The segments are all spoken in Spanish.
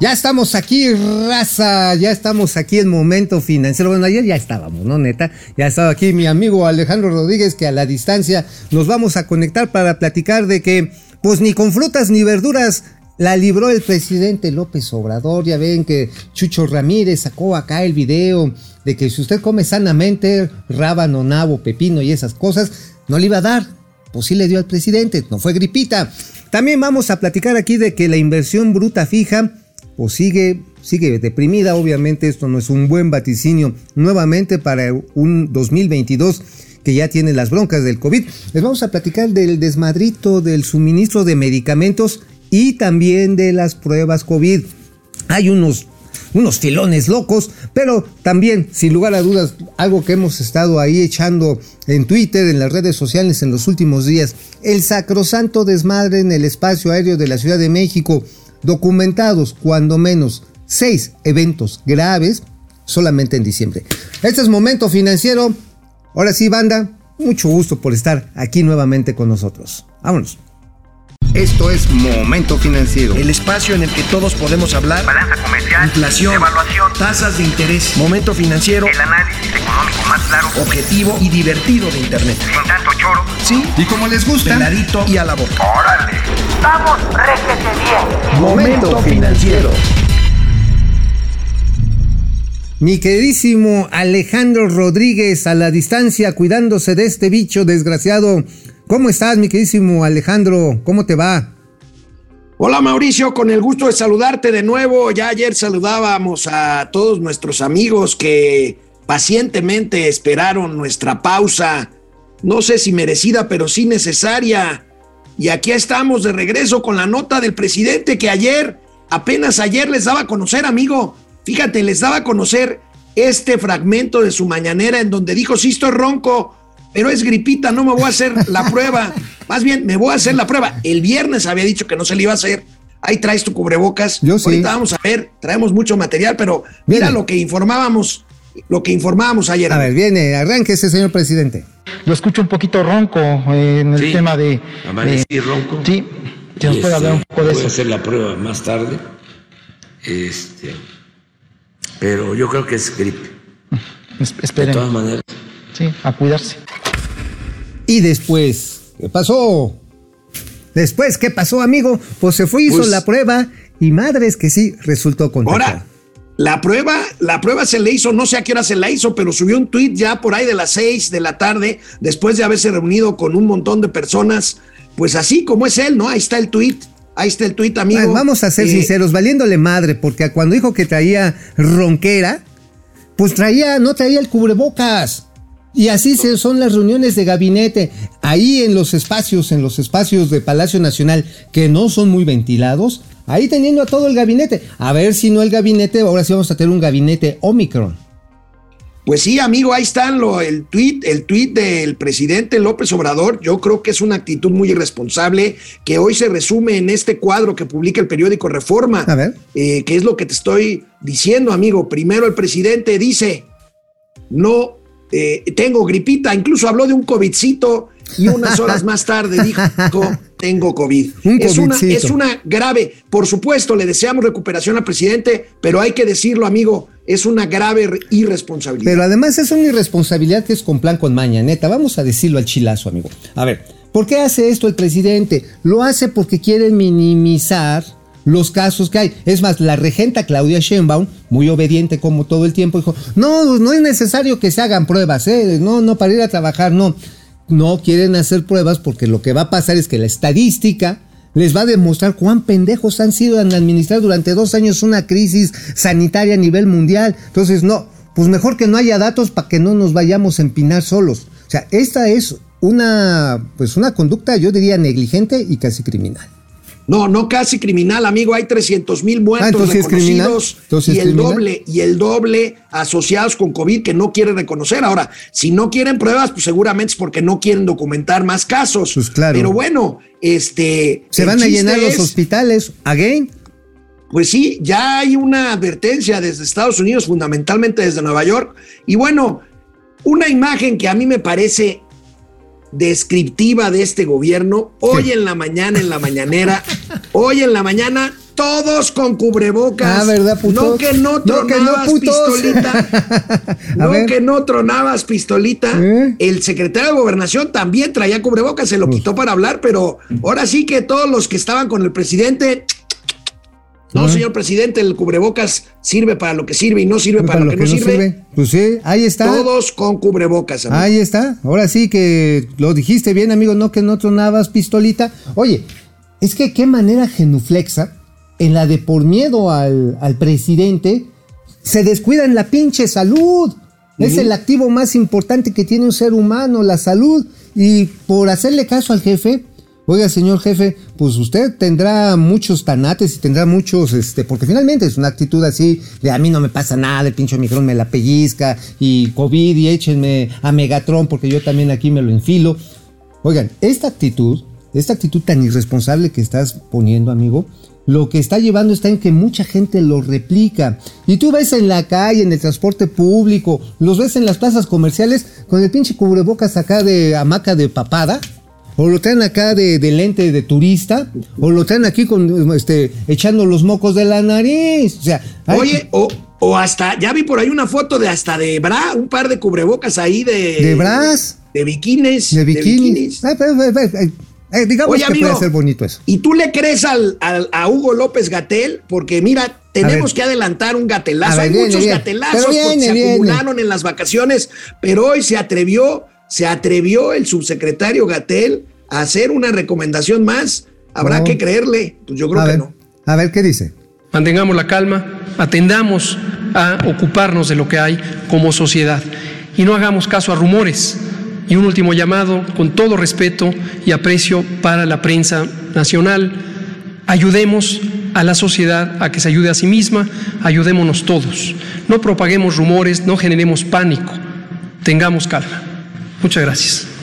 Ya estamos aquí, raza, ya estamos aquí en momento financiero. Bueno, ayer ya estábamos, ¿no, neta? Ya estaba aquí mi amigo Alejandro Rodríguez, que a la distancia nos vamos a conectar para platicar de que, pues ni con frutas ni verduras la libró el presidente López Obrador. Ya ven que Chucho Ramírez sacó acá el video de que si usted come sanamente, rábano, nabo, pepino y esas cosas, no le iba a dar. Pues sí le dio al presidente, no fue gripita. También vamos a platicar aquí de que la inversión bruta fija o sigue, sigue deprimida. Obviamente esto no es un buen vaticinio nuevamente para un 2022 que ya tiene las broncas del COVID. Les vamos a platicar del desmadrito del suministro de medicamentos y también de las pruebas COVID. Hay unos unos filones locos, pero también, sin lugar a dudas, algo que hemos estado ahí echando en Twitter, en las redes sociales en los últimos días, el sacrosanto desmadre en el espacio aéreo de la Ciudad de México, documentados cuando menos seis eventos graves solamente en diciembre. Este es Momento Financiero. Ahora sí, banda, mucho gusto por estar aquí nuevamente con nosotros. Vámonos. Esto es Momento Financiero. El espacio en el que todos podemos hablar. Balanza comercial. Inflación. Evaluación. Tasas de interés. Momento Financiero. El análisis económico más claro. Objetivo y divertido de Internet. Sin tanto choro. Sí. Y como les gusta. Peladito y a la boca. ¡Órale! ¡Vamos, réjete bien! Momento Financiero. Mi queridísimo Alejandro Rodríguez a la distancia cuidándose de este bicho desgraciado. ¿Cómo estás, mi queridísimo Alejandro? ¿Cómo te va? Hola Mauricio, con el gusto de saludarte de nuevo. Ya ayer saludábamos a todos nuestros amigos que pacientemente esperaron nuestra pausa, no sé si merecida, pero sí necesaria. Y aquí estamos de regreso con la nota del presidente que ayer, apenas ayer les daba a conocer, amigo. Fíjate, les daba a conocer este fragmento de su mañanera en donde dijo, sí estoy ronco, pero es gripita, no me voy a hacer la prueba. Más bien, me voy a hacer la prueba. El viernes había dicho que no se le iba a hacer. Ahí traes tu cubrebocas. Yo sí. Ahorita vamos a ver, traemos mucho material, pero mira Viene. lo que informábamos, lo que informábamos ayer. A ver, viene, arránquese, señor presidente. Lo escucho un poquito ronco eh, en el Sí, tema de. amanecí de- ronco. Sí, si nos puede hablar un este, poco de voy a eso. hacer la prueba más tarde. Este, pero yo creo que es gripe. Es- De todas maneras, sí, a cuidarse. Y después, ¿qué pasó? Después, ¿qué pasó, amigo? Pues se fue, hizo Pues- la prueba y madres que sí, resultó contagiado. Ahora, la prueba, la prueba se le hizo, no sé a qué hora se la hizo, pero subió un tweet ya por ahí de las seis de la tarde, después de haberse reunido con un montón de personas, pues así como es él, ¿no? Ahí está el tweet, ahí está el tweet, amigo. Ay, vamos a ser Eh, sinceros, valiéndole madre, porque cuando dijo que traía ronquera, pues traía, no traía el cubrebocas. Y así se- son las reuniones de gabinete. Ahí en los espacios, en los espacios de Palacio Nacional, que no son muy ventilados, ahí teniendo a todo el gabinete. A ver si no el gabinete, ahora sí vamos a tener un gabinete Omicron. Pues sí, amigo, ahí están lo, el tweet, el tweet del presidente López Obrador. Yo creo que es una actitud muy irresponsable que hoy se resume en este cuadro que publica el periódico Reforma. A ver. Eh, que es lo que te estoy diciendo, amigo. Primero el presidente dice, no eh, tengo gripita, incluso habló de un covidcito y unas horas más tarde dijo, tengo COVID. Un es, una, es una grave, por supuesto, le deseamos recuperación al presidente, pero hay que decirlo, amigo, es una grave re- irresponsabilidad. Pero además es una irresponsabilidad que es con plan con maña, neta. Vamos a decirlo al chilazo, amigo. A ver, ¿por qué hace esto el presidente? Lo hace porque quiere minimizar los casos que hay. Es más, la regenta Claudia Sheinbaum, muy obediente como todo el tiempo, dijo, no, no es necesario que se hagan pruebas, ¿eh? No, no, para ir a trabajar, no. No quieren hacer pruebas porque lo que va a pasar es que la estadística les va a demostrar cuán pendejos han sido en administrar durante dos años una crisis sanitaria a nivel mundial. Entonces, no, pues mejor que no haya datos para que no nos vayamos a empinar solos. O sea, esta es una, pues una conducta, yo diría, negligente y casi criminal. No, no casi criminal, amigo. Hay 300 mil Ah, muertos criminal. reconocidos y el doble y el doble asociados con COVID que no quieren reconocer. Ahora, si no quieren pruebas, pues seguramente es porque no quieren documentar más casos. Pues claro. Pero bueno, este Se van a llenar los es- hospitales. Again. Pues sí, ya hay una advertencia desde Estados Unidos, fundamentalmente desde Nueva York. Y bueno, una imagen que a mí me parece descriptiva de este gobierno, hoy en la mañana, en la mañanera, hoy en la mañana, todos con cubrebocas. Ah, ¿verdad, puto? No que no No, que no, tronabas pistolita. No ver. que no tronabas pistolita. ¿Eh? El secretario de Gobernación también traía cubrebocas, se lo quitó para hablar, pero ahora sí que todos los que estaban con el presidente. No, ¿Eh? señor presidente, el cubrebocas sirve para lo que sirve y no sirve para, lo que, no sirve. Pues sí, ahí está. Todos con cubrebocas. amigo. Ahí está. Ahora sí que lo dijiste bien, amigo, no que no tronabas pistolita. Oye, es que qué manera genuflexa en la de por miedo al, al presidente se descuida en la pinche salud. Es el activo más importante que tiene un ser humano, la salud. Y por hacerle caso al jefe, oiga, señor jefe, pues usted tendrá muchos tanates y tendrá muchos, este, porque finalmente es una actitud así de a mí no me pasa nada, el pinche Omicron me la pellizca y COVID y échenme a Megatron porque yo también aquí me lo enfilo. Oigan, esta actitud, esta actitud tan irresponsable que estás poniendo, amigo, lo que está llevando está en que mucha gente lo replica. Y tú ves en la calle, en el transporte público, los ves en las plazas comerciales con el pinche cubrebocas acá de hamaca de papada. O lo traen acá de, de lente de turista, o lo traen aquí con este echando los mocos de la nariz. O sea, hay- Oye, o, o hasta, ya vi por ahí una foto de hasta de bra, un par de cubrebocas ahí de. de bras, De bikinis. de bikinis. Pero, pero, pero, eh, eh, digamos Oye, que amigo, puede ser bonito eso. ¿Y tú le crees al, al- a Hugo López Gatel? Porque mira, tenemos que adelantar un gatelazo. Ver, Hay viene, muchos viene. gatelazos Pero porque viene, se viene. acumularon en las vacaciones, pero hoy se atrevió, se atrevió el subsecretario Gatel hacer una recomendación más. Habrá que creerle. Pues yo creo a que ver, no. a ver qué dice. Mantengamos la calma, atendamos a ocuparnos de lo que hay como sociedad y no hagamos caso a rumores. Y un último llamado, con todo respeto y aprecio para la prensa nacional, ayudemos a la sociedad a que se ayude a sí misma, ayudémonos todos. No propaguemos rumores, no generemos pánico, tengamos calma. Muchas gracias.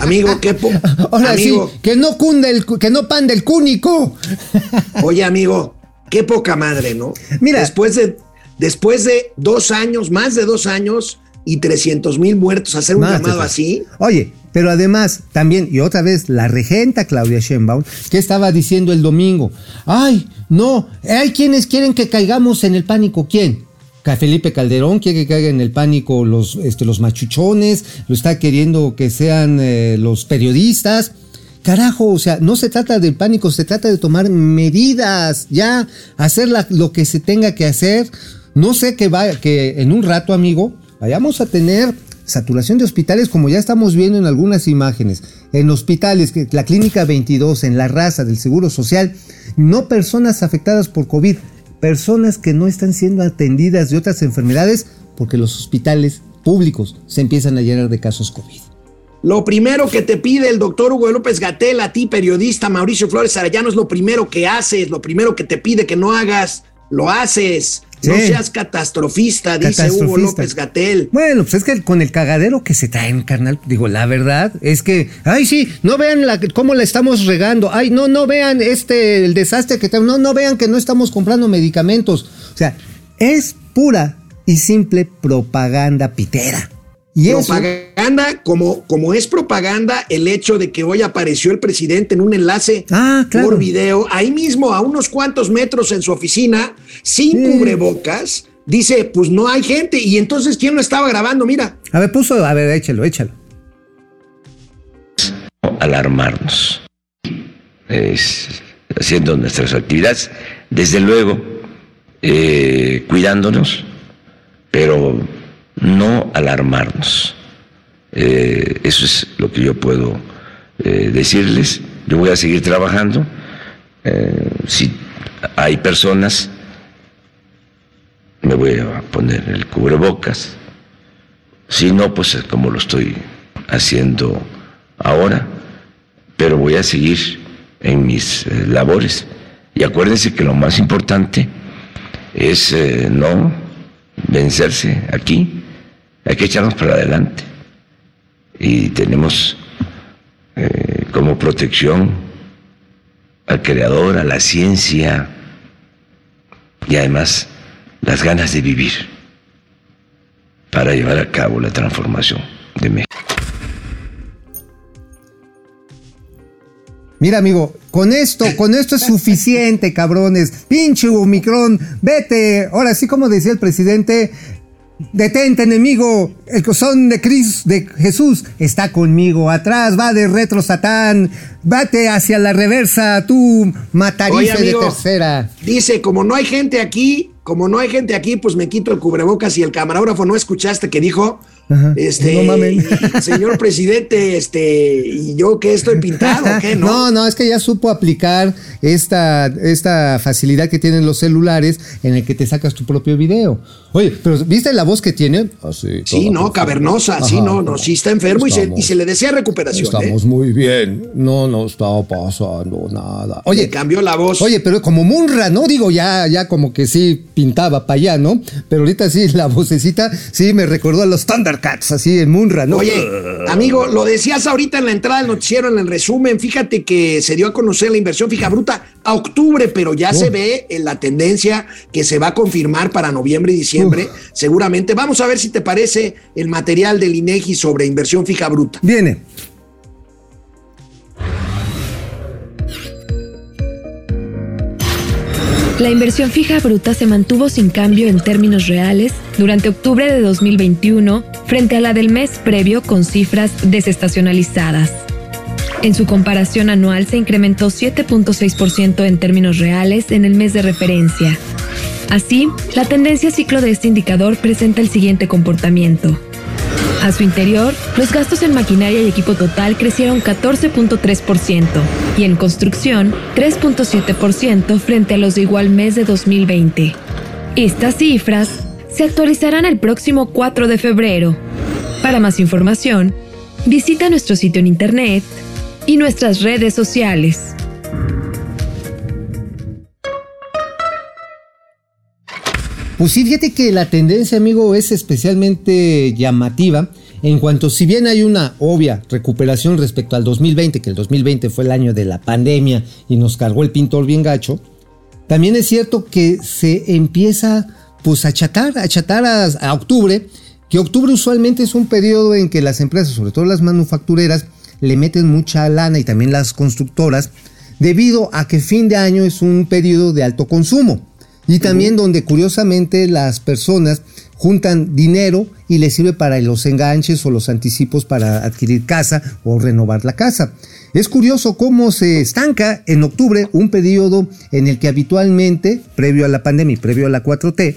Amigo, qué po- Ahora amigo, sí, que no cunde el, que no pande el cúnico. Oye, amigo, qué poca madre, ¿no? Mira. Después de, después de dos años, más de dos años y 300 mil muertos, hacer un llamado así. Oye, pero además, también, y otra vez, la regenta Claudia Sheinbaum, que estaba diciendo el domingo, ay, no, hay quienes quieren que caigamos en el pánico. ¿Quién? Felipe Calderón quiere que caigan en el pánico los, este, los machuchones, lo está queriendo que sean eh, los periodistas. Carajo, o sea, no se trata del pánico, se trata de tomar medidas, ya, hacer la- lo que se tenga que hacer. No sé que vaya, que en un rato, amigo, vayamos a tener saturación de hospitales como ya estamos viendo en algunas imágenes. En hospitales, la clínica 22, en la raza del Seguro Social, no personas afectadas por COVID, personas que no están siendo atendidas de otras enfermedades porque los hospitales públicos se empiezan a llenar de casos COVID. Lo primero que te pide el doctor Hugo López Gatel, a ti, periodista Mauricio Flores Arellano, es lo primero que haces, lo primero que te pide que no hagas, lo haces. No seas catastrofista, dice Hugo. López Gatel. Bueno, pues es que con el cagadero que se traen, carnal, digo, la verdad es que, ay, sí, no vean la, cómo la estamos regando, ay, no, no vean este, el desastre que tenemos, no, no vean que no estamos comprando medicamentos. O sea, es pura y simple propaganda pitera. Y eso, propaganda, como, como es propaganda, el hecho de que hoy apareció el presidente en un enlace Ah, claro. por video, ahí mismo, a unos cuantos metros en su oficina, sin Sí. cubrebocas, dice, pues no hay gente. Y entonces, ¿quién lo estaba grabando? Mira. a ver, puso, a ver, échalo, échalo. alarmarnos. Es, haciendo nuestras actividades, desde luego, eh, cuidándonos, pero no alarmarnos. Eh, eso es lo que yo puedo eh, decirles. Yo voy a seguir trabajando. Eh, si hay personas, me voy a poner el cubrebocas. Si no, pues como lo estoy haciendo ahora, pero voy a seguir en mis labores. Y acuérdense que lo más importante es no vencerse aquí, hay que echarnos para adelante. Y tenemos eh, como protección al creador, a la ciencia y además las ganas de vivir para llevar a cabo la transformación de México. Mira, amigo, con esto, con esto es suficiente, cabrones. Pinche Omicron, vete. Ahora sí, como decía el presidente, detente, enemigo. El cosón de Cris, de Jesús, está conmigo. Atrás va de retro Satán. Vete hacia la reversa, tú, Oye, matarife de tercera. Dice, como no hay gente aquí, como no hay gente aquí, pues me quito el cubrebocas y el camarógrafo no escuchaste que dijo, Ajá, este, no mamen. señor presidente, este, y yo que estoy pintado, ¿qué? No, No, no, es que ya supo aplicar esta, esta facilidad que tienen los celulares en el que te sacas tu propio video. Oye, pero ¿viste la voz que tiene? Así, Sí, toda no, cavernosa, sí, no, no, sí está enfermo y se, Estamos- y se le desea recuperación. ¿eh? Estamos muy bien. No nos está pasando nada. Le Oye, cambió la voz. Oye, pero como Munra, ¿no? Digo, ya, ya como que sí pintaba para allá, ¿no? Pero ahorita sí, la vocecita sí me recordó a los Thundercats, así en Munra, ¿no? Oye, amigo, lo decías ahorita en la entrada del noticiero, en el resumen, fíjate que se dio a conocer la inversión fija bruta a octubre, pero ya se ve en la tendencia que se va a confirmar para noviembre y diciembre, seguramente. Vamos a ver si te parece el material del INEGI sobre inversión fija bruta. Viene. La inversión fija bruta se mantuvo sin cambio en términos reales durante octubre de 2021 frente a la del mes previo con cifras desestacionalizadas. En su comparación anual se incrementó 7.6% en términos reales en el mes de referencia. Así, la tendencia ciclo de este indicador presenta el siguiente comportamiento. A su interior, los gastos en maquinaria y equipo total crecieron 14.3% y en construcción 3.7% frente a los de igual mes de 2020. Estas cifras se actualizarán el próximo 4 de febrero. Para más información, visita nuestro sitio en internet y nuestras redes sociales. Pues sí, fíjate que la tendencia, amigo, es especialmente llamativa. En cuanto, si bien hay una obvia recuperación respecto al 2020, que el 2020 fue el año de la pandemia y nos cargó el pintor bien gacho, también es cierto que se empieza pues a achatar, a achatar a, a octubre, que octubre usualmente es un periodo en que las empresas, sobre todo las manufactureras, le meten mucha lana y también las constructoras, debido a que fin de año es un periodo de alto consumo. Y también donde curiosamente las personas juntan dinero y les sirve para los enganches o los anticipos para adquirir casa o renovar la casa. Es curioso cómo se estanca en octubre un periodo en el que habitualmente, previo a la pandemia y previo a la 4T,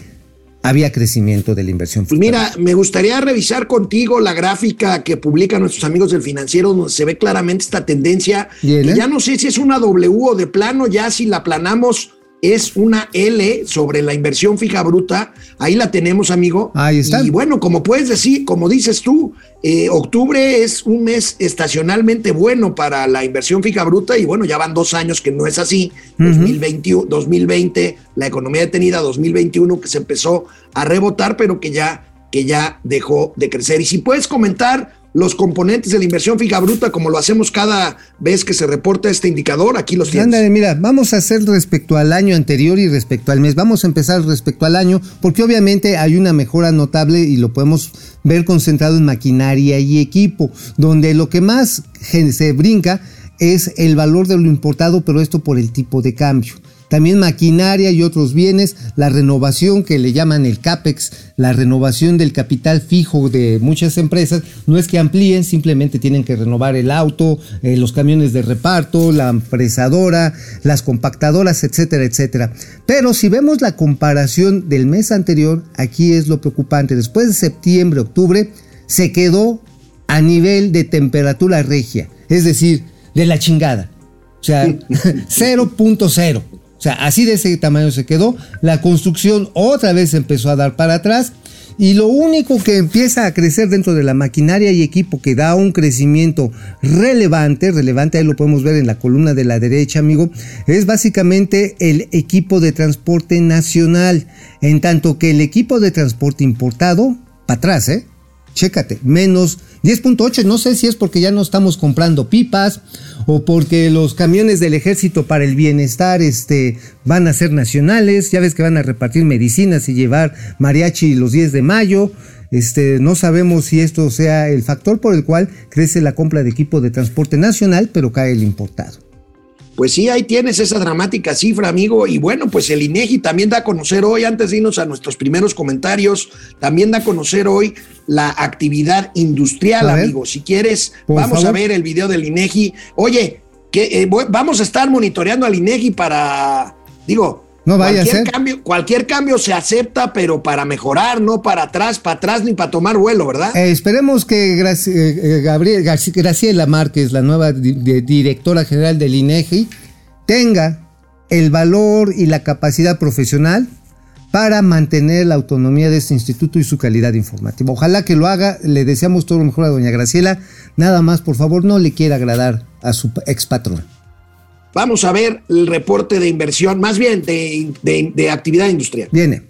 había crecimiento de la inversión. Pues mira, me gustaría revisar contigo la gráfica que publican nuestros amigos del financiero, donde se ve claramente esta tendencia. Que ¿eh? ya no sé si es una W o de plano, ya si la planamos es una L sobre la inversión fija bruta. Ahí la tenemos, amigo. Ahí está. Y bueno, como puedes decir, como dices tú, eh, octubre es un mes estacionalmente bueno para la inversión fija bruta y bueno, ya van dos años que no es así. 2021, 2020, la economía detenida, 2021 que se empezó a rebotar, pero que ya, que ya dejó de crecer. Y si puedes comentar los componentes de la inversión fija bruta, como lo hacemos cada vez que se reporta este indicador, aquí los tienes. Ándale, mira, vamos a hacer respecto al año anterior y respecto al mes. Vamos a empezar respecto al año, porque obviamente hay una mejora notable y lo podemos ver concentrado en maquinaria y equipo, donde lo que más se brinca es el valor de lo importado, pero esto por el tipo de cambio. También maquinaria y otros bienes, la renovación que le llaman el CAPEX, la renovación del capital fijo de muchas empresas, no es que amplíen, simplemente tienen que renovar el auto, eh, los camiones de reparto, la fresadora, las compactadoras, etcétera, etcétera. Pero si vemos la comparación del mes anterior, aquí es lo preocupante. Después de septiembre, octubre, se quedó a nivel de temperatura regia, es decir, de la chingada. O sea, 0.0. O sea, así de ese tamaño se quedó. La construcción otra vez empezó a dar para atrás. Y lo único que empieza a crecer dentro de la maquinaria y equipo que da un crecimiento relevante, relevante, ahí lo podemos ver en la columna de la derecha, amigo, es básicamente el equipo de transporte nacional. En tanto que el equipo de transporte importado, para atrás, ¿eh? Chécate, menos 10.8, no sé si es porque ya no estamos comprando pipas o porque los camiones del ejército para el bienestar este, van a ser nacionales, ya ves que van a repartir medicinas y llevar mariachi los 10 de mayo, este, no sabemos si esto sea el factor por el cual crece la compra de equipo de transporte nacional, pero cae el importado. Pues sí, ahí tienes esa dramática cifra, amigo. Y bueno, pues el INEGI también da a conocer hoy, antes de irnos a nuestros primeros comentarios, también da a conocer hoy la actividad industrial, A ver. amigo. Si quieres, vamos a ver el video del INEGI. Oye, que eh, vamos a estar monitoreando al INEGI para, digo, No vaya a cualquier ser. cambio, cualquier cambio se acepta, pero para mejorar, no para atrás, para atrás ni para tomar vuelo, ¿verdad? Eh, esperemos que Graci- eh, eh, Gabriel, Graciela Márquez, la nueva di- directora general del INEGI, tenga el valor y la capacidad profesional para mantener la autonomía de este instituto y su calidad informativa. Ojalá que lo haga, le deseamos todo lo mejor a doña Graciela. Nada más, por favor, no le quiera agradar a su ex patrón. Vamos a ver el reporte de inversión, más bien de, de- de actividad industrial. Viene.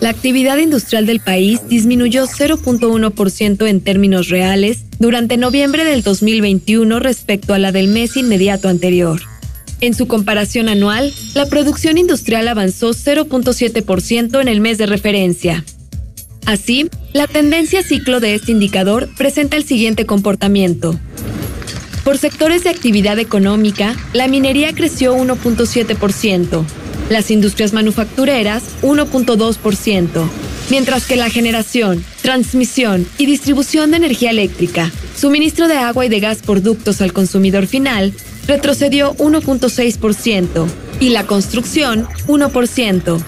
La actividad industrial del país disminuyó 0.1% en términos reales durante noviembre del 2021 respecto a la del mes inmediato anterior. En su comparación anual, la producción industrial avanzó 0.7% en el mes de referencia. Así, la tendencia ciclo de este indicador presenta el siguiente comportamiento. Por sectores de actividad económica, la minería creció 1.7%, las industrias manufactureras 1.2%, mientras que la generación, transmisión y distribución de energía eléctrica, suministro de agua y de gas por ductos al consumidor final, retrocedió 1.6% y la construcción 1%.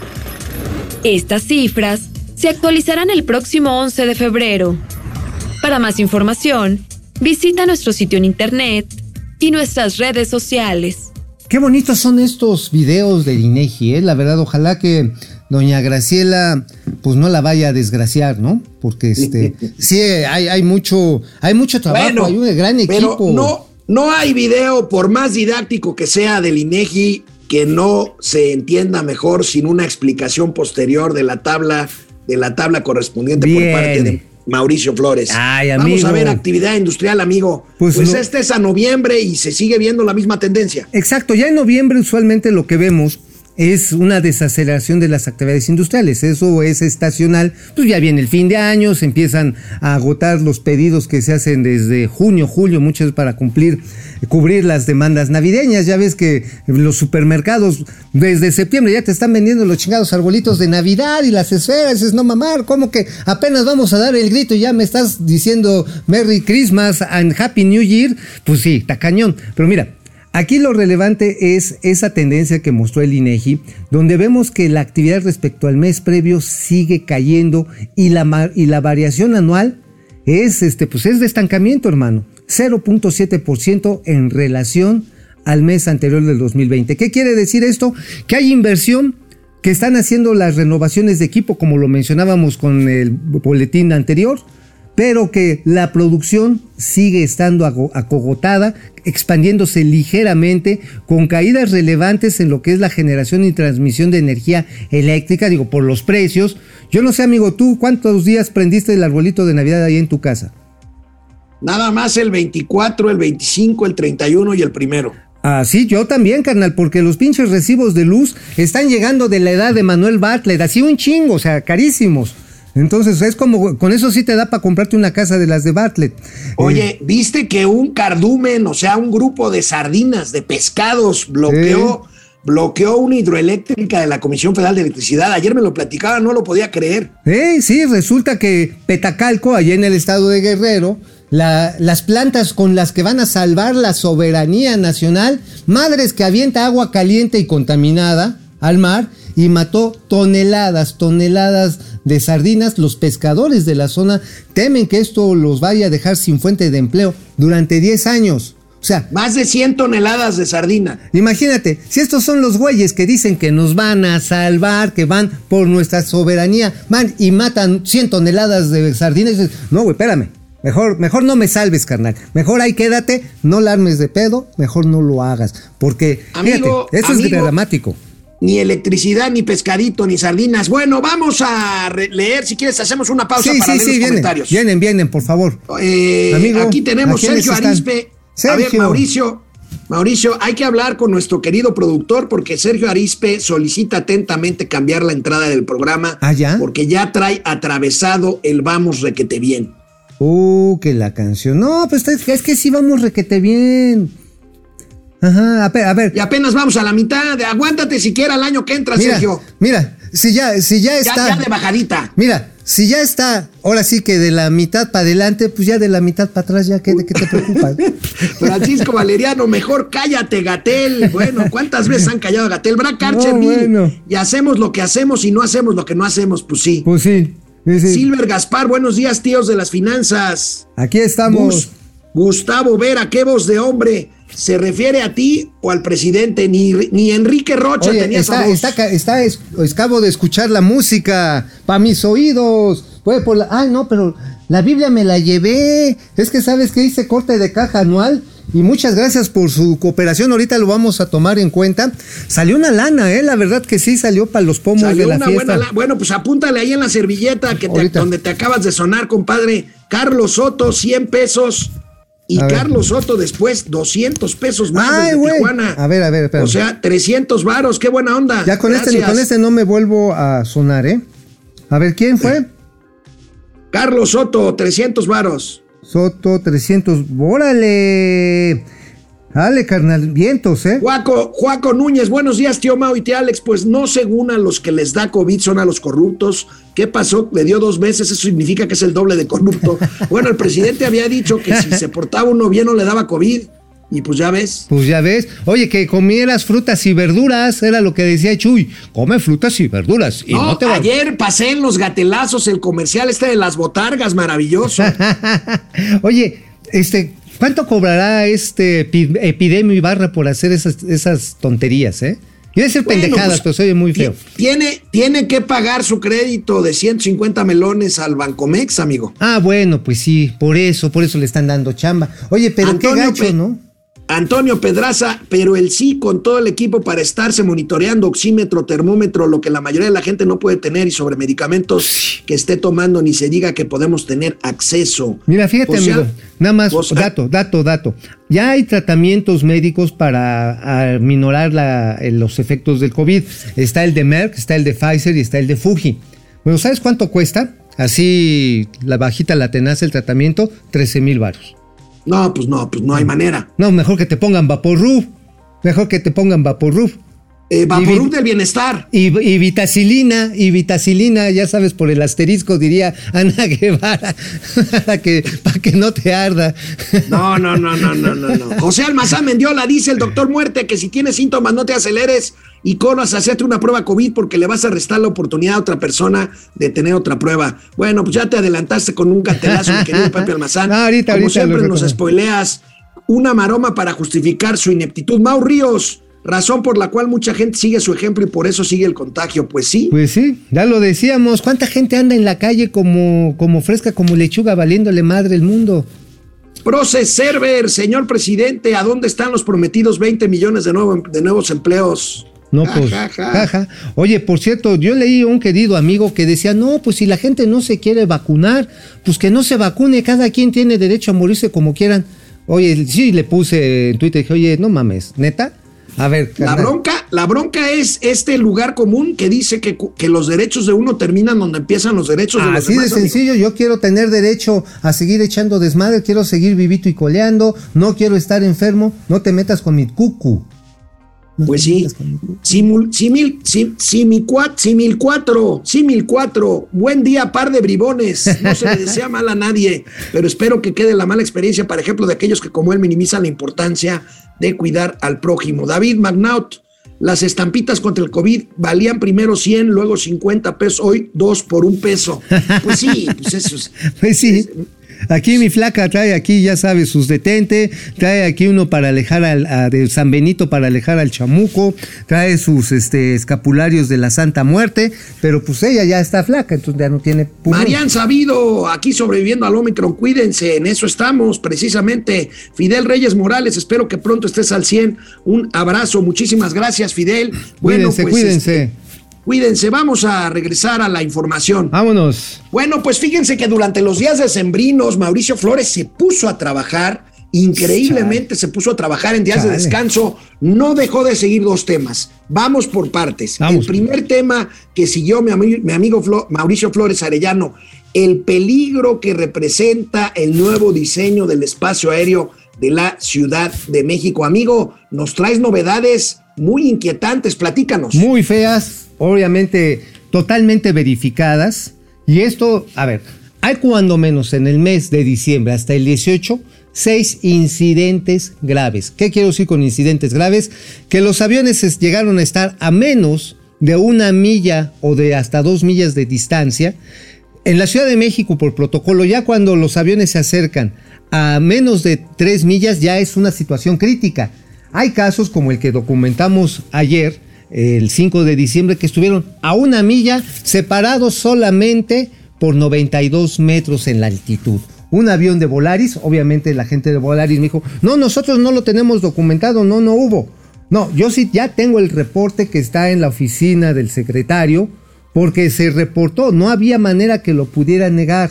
Estas cifras se actualizarán el próximo 11 de febrero. Para más información, visita nuestro sitio en internet y nuestras redes sociales. Qué bonitos son estos videos del INEGI, ¿eh? La verdad, ojalá que doña Graciela, pues no la vaya a desgraciar, ¿no? Porque este, sí, hay, hay mucho, hay mucho trabajo, hay un gran pero equipo. no, no hay video, por más didáctico que sea del INEGI, que no se entienda mejor sin una explicación posterior de la tabla, de la tabla correspondiente Bien. por parte de Mauricio Flores. Ay, Vamos a ver actividad industrial, amigo. Pues Pues, no- este es a noviembre y se sigue viendo la misma tendencia. Exacto, ya en noviembre usualmente lo que vemos es una desaceleración de las actividades industriales. Eso es estacional. Pues ya viene el fin de año, se empiezan a agotar los pedidos que se hacen desde junio, julio, muchos para cumplir, cubrir las demandas navideñas. Ya ves que los supermercados desde septiembre ya te están vendiendo los chingados arbolitos de Navidad y las esferas. Dices, no mamar, ¿cómo que apenas vamos a dar el grito y ya me estás diciendo Merry Christmas and Happy New Year? Pues sí, está cañón. Pero mira, Aquí lo relevante es esa tendencia que mostró el INEGI, donde vemos que la actividad respecto al mes previo sigue cayendo y la, y la variación anual es, este, pues es de estancamiento, hermano. 0.7% en relación al mes anterior del 2020. ¿Qué quiere decir esto? Que hay inversión, que están haciendo las renovaciones de equipo, como lo mencionábamos con el boletín anterior, pero que la producción sigue estando acogotada, expandiéndose ligeramente, con caídas relevantes en lo que es la generación y transmisión de energía eléctrica, digo, por los precios. Yo no sé, amigo, ¿tú cuántos días prendiste el arbolito de Navidad ahí en tu casa? Nada más el 24, el 25, el 31 y el primero. Ah, sí, yo también, carnal, porque los pinches recibos de luz están llegando de la edad de Manuel Bartlett, así un chingo, o sea, carísimos. Entonces es como, con eso sí te da para comprarte una casa de las de Bartlett. Oye, ¿viste que un cardumen, o sea, un grupo de sardinas, de pescados, bloqueó, bloqueó una hidroeléctrica de la Comisión Federal de Electricidad? Ayer me lo platicaba, no lo podía creer. Eh, sí, resulta que Petacalco, allá en el estado de Guerrero, la- las plantas con las que van a salvar la soberanía nacional, madres que avienta agua caliente y contaminada al mar y mató toneladas, toneladas de sardinas. Los pescadores de la zona temen que esto los vaya a dejar sin fuente de empleo durante 10 años. O sea, Más de 100 toneladas de sardina. Imagínate, si estos son los güeyes que dicen que nos van a salvar, que van por nuestra soberanía, van y matan 100 toneladas de sardinas, y dices, no, güey, espérame. Mejor, mejor no me salves, carnal. Mejor ahí quédate, no la armes de pedo, mejor no lo hagas. Porque, Amigo, fíjate, eso es dramático. Ni electricidad, ni pescadito, ni sardinas. Bueno, vamos a leer, si quieres, hacemos una pausa Sí, para sí, leer sí, los vienen, comentarios. vienen, vienen, por favor. Eh, Amigo, aquí tenemos ¿a quiénes Sergio? Arispe. A ver, Sergio. Mauricio, Mauricio, hay que hablar con nuestro querido productor porque Sergio Arispe solicita atentamente cambiar la entrada del programa ¿Ah, ya? porque ya trae atravesado el vamos requete bien. Uh, que la canción. No, pues es, es que sí vamos requete bien. Ajá, a ver, a ver. Y apenas vamos a la mitad. Aguántate siquiera el año que entra, Mira, Sergio. mira, si ya, si ya está. ya de bajadita. Mira, si ya está, ahora sí que de la mitad para adelante, pues ya de la mitad para atrás, ya, ¿qué, ¿de qué te preocupas? Francisco Valeriano, mejor cállate, Gatel. Bueno, ¿cuántas veces han callado a Gatel? Brack Archer, No, bueno. Y hacemos lo que hacemos y no hacemos lo que no hacemos, pues sí. Pues sí, sí, sí. Silver Gaspar, buenos días, tíos de las finanzas. Aquí estamos. Gus- Gustavo Vera, qué voz de hombre. ¿Se refiere a ti o al presidente? Ni, ni Enrique Rocha Oye, tenía esa está, voz. está, está, de escuchar la música para mis oídos. Fue por la, ay, no, pero la Biblia me la llevé. Es que sabes que hice corte de caja anual. Y muchas gracias por su cooperación. Ahorita lo vamos a tomar en cuenta. Salió una lana, ¿eh? La verdad que sí salió para los pomos Salió de la una fiesta. buena Bueno, pues apúntale ahí en la servilleta que te- donde te acabas de sonar, compadre. Carlos Soto, 100 pesos. Y A ver. Carlos Soto después, 200 pesos más Ay, desde. Tijuana. A ver, a ver, espérame. O sea, 300 varos, qué buena onda. ya con este, con este no me vuelvo a sonar, ¿eh? A ver, ¿quién fue? Carlos Soto, 300 varos. Soto 300. ¡Órale! Dale, carnal. Vientos, ¿eh? Juaco, Juaco Núñez, buenos días, tío Mao y tía Alex. Pues no, según a los que les da COVID son a los corruptos. ¿Qué pasó? Le dio dos veces, eso significa que es el doble de corrupto. Bueno, el presidente había dicho que si se portaba uno bien no le daba COVID. Y pues ya ves. Pues ya ves. Oye, que comieras frutas y verduras. Era lo que decía Chuy. Come frutas y verduras. Y no, No, te va ayer pasé en los gatelazos el comercial este de las botargas, maravilloso. Oye, este, ¿cuánto cobrará este epi- epidemio Ibarra por hacer esas, esas tonterías, eh? Quiere decir Bueno, pendejadas, pues, pero se oye muy feo. Tiene, tiene que pagar su crédito de 150 melones al Bancomex, amigo. Ah, bueno, pues sí, por eso, por eso le están dando chamba. Oye, pero Antonio qué gacho, Pe- ¿no? Antonio Pedraza, pero el sí con todo el equipo para estarse monitoreando oxímetro, termómetro, lo que la mayoría de la gente no puede tener y sobre medicamentos que esté tomando ni se diga que podemos tener acceso. Mira, fíjate, O sea, amigo, nada más, o sea, dato, dato, dato. Ya hay tratamientos médicos para minorar la- eh, los efectos del COVID. Está el de Merck, está el de Pfizer y está el de Fuji. Bueno, ¿sabes cuánto cuesta? Así, la bajita, la tenaza, el tratamiento, 13 mil varos. No, pues no, pues no hay manera. No, mejor que te pongan Vaporrub. Mejor que te pongan Vaporrub. Eh, Vaporub del bienestar. Y, y vitacilina, y vitacilina, ya sabes, por el asterisco diría Ana Guevara, para que, para que no te arda. No, no, no, no, no, no, no. José Almazán Mendiola dice el doctor Muerte que si tienes síntomas no te aceleres y corras a hacerte una prueba COVID porque le vas a restar la oportunidad a otra persona de tener otra prueba. Bueno, pues ya te adelantaste con un gatelazo, mi querido Pepe Almazán. No, ahorita, Como ahorita siempre nos spoileas una maroma para justificar su ineptitud. Mau Ríos, razón por la cual mucha gente sigue su ejemplo y por eso sigue el contagio. Pues sí. Pues sí, ya lo decíamos. ¿Cuánta gente anda en la calle como, como fresca, como lechuga, valiéndole madre el mundo? Proces Server, señor presidente, ¿a dónde están los prometidos 20 millones de, nuevo- de nuevos empleos? No, Ja, pues, ja, ja. jaja. Oye, por cierto, yo leí a un querido amigo que decía, no, pues si la gente no se quiere vacunar, pues que no se vacune, cada quien tiene derecho a morirse como quieran. Oye, sí, le puse en Twitter, dije, oye, no mames, neta. A ver, La bronca, la bronca es este lugar común que dice que, que los derechos de uno terminan donde empiezan los derechos de los Así de demás. amigo. sencillo, yo quiero tener derecho a seguir echando desmadre, quiero seguir vivito y coleando, no quiero estar enfermo, no te metas con mi cucu. Pues sí, simil, sim, simicuat, simil cuatro, simil cuatro, buen día par de bribones, no se le desea mal a nadie, pero espero que quede la mala experiencia, por ejemplo, de aquellos que como él minimizan la importancia de cuidar al prójimo. David Magnaut, las estampitas contra el COVID valían primero 100, luego 50 pesos, hoy 2 por un peso. Pues sí, pues eso es. Pues sí. Aquí mi flaca trae aquí, ya sabes, sus detente, trae aquí uno para alejar al, a- de San Benito para alejar al chamuco, trae sus este, escapularios de la Santa Muerte, pero pues ella ya está flaca, entonces ya no tiene pulmón. Marian Sabido, aquí sobreviviendo al Omicron, cuídense, en eso estamos precisamente. Fidel Reyes Morales, espero que pronto estés al 100. Un abrazo, muchísimas gracias, Fidel. Bueno, Cuídense, pues, cuídense. este, cuídense, vamos a regresar a la información. Vámonos. Bueno, pues fíjense que durante los días decembrinos, Mauricio Flores se puso a trabajar Increíblemente se puso a trabajar en días de descanso, no dejó de seguir dos temas. Vamos por partes. Vamos. El primer tema que siguió mi, ami- mi amigo Flo- Mauricio Flores Arellano, el peligro que representa el nuevo diseño del espacio aéreo de la Ciudad de México. Amigo, nos traes novedades muy inquietantes, platícanos. Muy feas, obviamente totalmente verificadas. Y esto, a ver, hay cuando menos en el mes de diciembre hasta el 18, seis incidentes graves. ¿Qué quiero decir con incidentes graves? Que los aviones es- llegaron a estar a menos de una milla o de hasta dos millas de distancia. En la Ciudad de México, por protocolo, ya cuando los aviones se acercan a menos de tres millas, ya es una situación crítica. Hay casos como el que documentamos ayer, el 5 de diciembre, que estuvieron a una milla separados solamente por 92 metros en la altitud. Un avión de Volaris, obviamente la gente de Volaris me dijo, no, nosotros no lo tenemos documentado, no, no hubo. No, yo sí ya tengo el reporte que está en la oficina del secretario, porque se reportó, no había manera que lo pudiera negar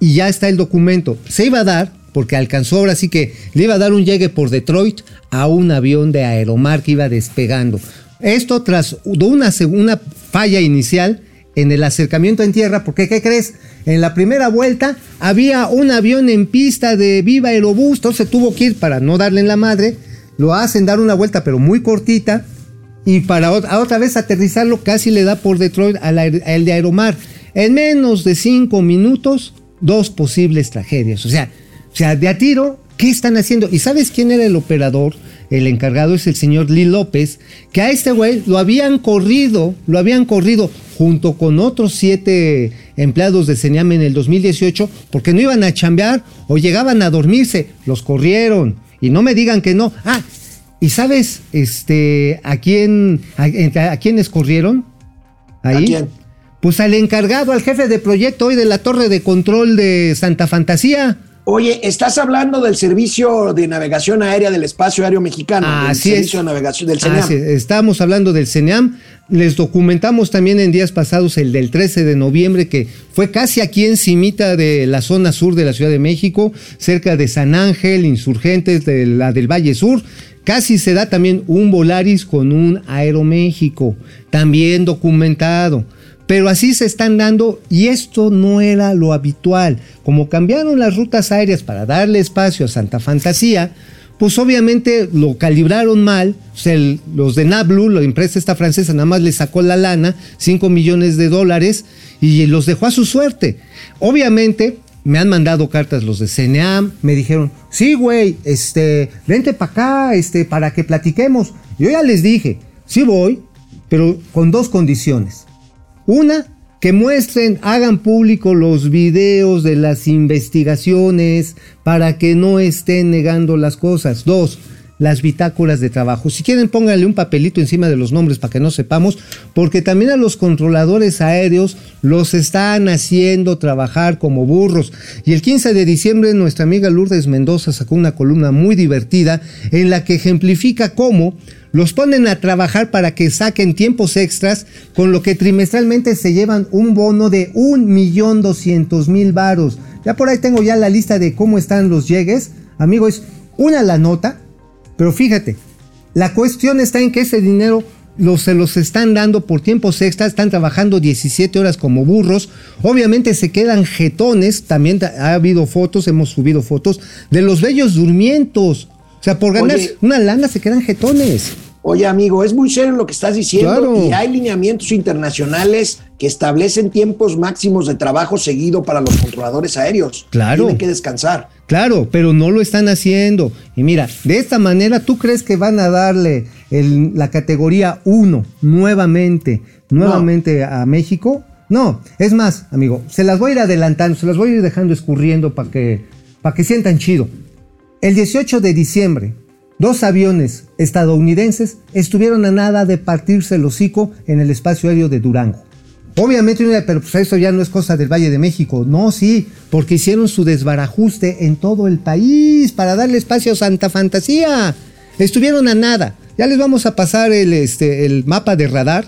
y ya está el documento. Se iba a dar, porque alcanzó ahora sí que le iba a dar un llegue por Detroit a un avión de Aeromar que iba despegando. Esto tras una, seg- una falla inicial en el acercamiento en tierra, porque ¿qué crees? En la primera vuelta había un avión en pista de Viva Aerobús, entonces tuvo que ir para no darle en la madre, lo hacen dar una vuelta pero muy cortita, y para otra vez aterrizarlo casi le da por Detroit al, de Aeromar. En menos de cinco minutos, dos posibles tragedias. O sea, o sea, de a tiro, ¿qué están haciendo? ¿Y sabes quién era el operador? El encargado es el señor Lee López, que a este güey lo habían corrido, lo habían corrido junto con otros siete empleados de Señam en el 2018 porque no iban a chambear o llegaban a dormirse. Los corrieron. Y no me digan que no. Ah, ¿Y sabes este, a quién a, a quiénes corrieron? Ahí. ¿A quién? Pues al encargado, al jefe de proyecto hoy de la torre de control de Santa Fantasía. Oye, estás hablando del servicio de navegación aérea del espacio aéreo mexicano, del Así es. servicio de navegación del CENAM. Así es, Estamos hablando del CENEAM. Les documentamos también en días pasados el del 13 de noviembre, que fue casi aquí encimita de la zona sur de la Ciudad de México, cerca de San Ángel, insurgentes de la del Valle Sur. Casi se da también un Volaris con un Aeroméxico, también documentado. Pero así se están dando y esto no era lo habitual. Como cambiaron las rutas aéreas para darle espacio a Santa Fantasía, pues obviamente lo calibraron mal. Los de Nablu, la empresa esta francesa, nada más le sacó la lana, 5 millones de dólares, y los dejó a su suerte. Obviamente, me han mandado cartas los de CNEAM, me dijeron, sí, güey, este, vente para acá, este, para que platiquemos. Yo ya les dije, sí voy, pero con dos condiciones. Una, que muestren, hagan público los videos de las investigaciones para que no estén negando las cosas. Dos, las bitácoras de trabajo. Si quieren, pónganle un papelito encima de los nombres para que no sepamos, porque también a los controladores aéreos los están haciendo trabajar como burros. Y el 15 de diciembre nuestra amiga Lourdes Mendoza sacó una columna muy divertida en la que ejemplifica cómo los ponen a trabajar para que saquen tiempos extras, con lo que trimestralmente se llevan un bono de un millón doscientos mil varos. Ya por ahí tengo ya la lista de cómo están los llegues. Amigo, es una la nota, pero fíjate, la cuestión está en que ese dinero los, se los están dando por tiempos extras, están trabajando 17 horas como burros, obviamente se quedan jetones, también ha habido fotos, hemos subido fotos de los bellos durmientos, o sea, por ganar Oye. una lana se quedan jetones. Oye, amigo, es muy serio lo que estás diciendo Claro. y hay lineamientos internacionales que establecen tiempos máximos de trabajo seguido para los controladores aéreos. Claro. Tienen que descansar. Claro, pero no lo están haciendo. Y mira, de esta manera, ¿tú crees que van a darle el- la categoría 1 nuevamente, nuevamente a México? No, es más, amigo, se las voy a ir adelantando, se las voy a ir dejando escurriendo para que, para que sientan chido. El 18 de diciembre, dos aviones estadounidenses estuvieron a nada de partirse el hocico en el espacio aéreo de Durango. Obviamente, pero pues eso ya no es cosa del Valle de México. No, sí, porque hicieron su desbarajuste en todo el país para darle espacio a Santa Fantasía. Estuvieron a nada. Ya les vamos a pasar el, este, mapa de radar.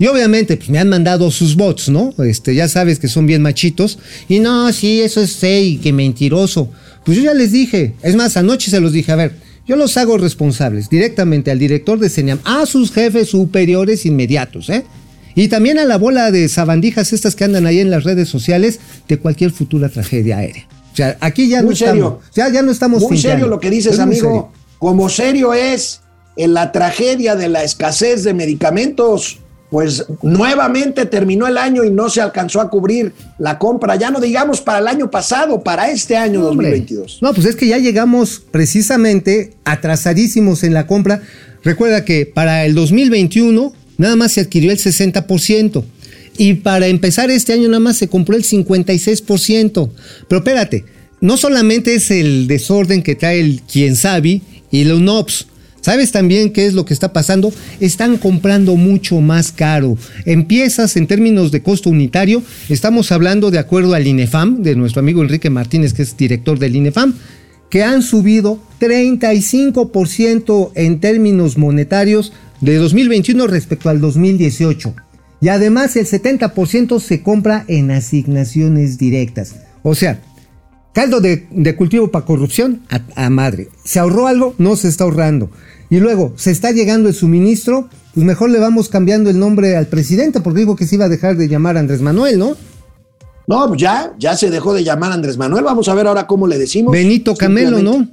Y obviamente, pues me han mandado sus bots, ¿no? Este, ya sabes que son bien machitos. Y no, sí, eso es fake, que mentiroso. Pues yo ya les dije, es más, anoche se los dije, a ver, yo los hago responsables directamente al director de CENIAM, a sus jefes superiores inmediatos, ¿eh? Y también a la bola de sabandijas estas que andan ahí en las redes sociales de cualquier futura tragedia aérea. O sea, aquí ya Muy no serio. estamos, ya, ya no estamos Muy serio lo que dices, Es amigo. serio. Como serio es en la tragedia de la escasez de medicamentos, pues nuevamente terminó el año y no se alcanzó a cubrir la compra. Ya no digamos para el año pasado, para este año Hombre. 2022. No, pues es que ya llegamos precisamente atrasadísimos en la compra. Recuerda que para el 2021 nada más se adquirió el 60%. Y para empezar este año nada más se compró el 56%. Pero espérate, no solamente es el desorden que trae el quien sabe y los NOPS. ¿Sabes también qué es lo que está pasando? Están comprando mucho más caro. En piezas, en términos de costo unitario, estamos hablando de acuerdo al INEFAM, de nuestro amigo Enrique Martínez, que es director del INEFAM, que han subido 35% en términos monetarios de 2021 respecto al 2018. Y además el 70% se compra en asignaciones directas. O sea, caldo de, cultivo para corrupción a, a madre. ¿Se ahorró algo? No se está ahorrando. Y luego, ¿se está llegando el suministro? Pues mejor le vamos cambiando el nombre al presidente porque dijo que se iba a dejar de llamar Andrés Manuel, ¿no? No, pues ya, ya se dejó de llamar Andrés Manuel. Vamos a ver ahora cómo le decimos. Benito Camelo. ¿no?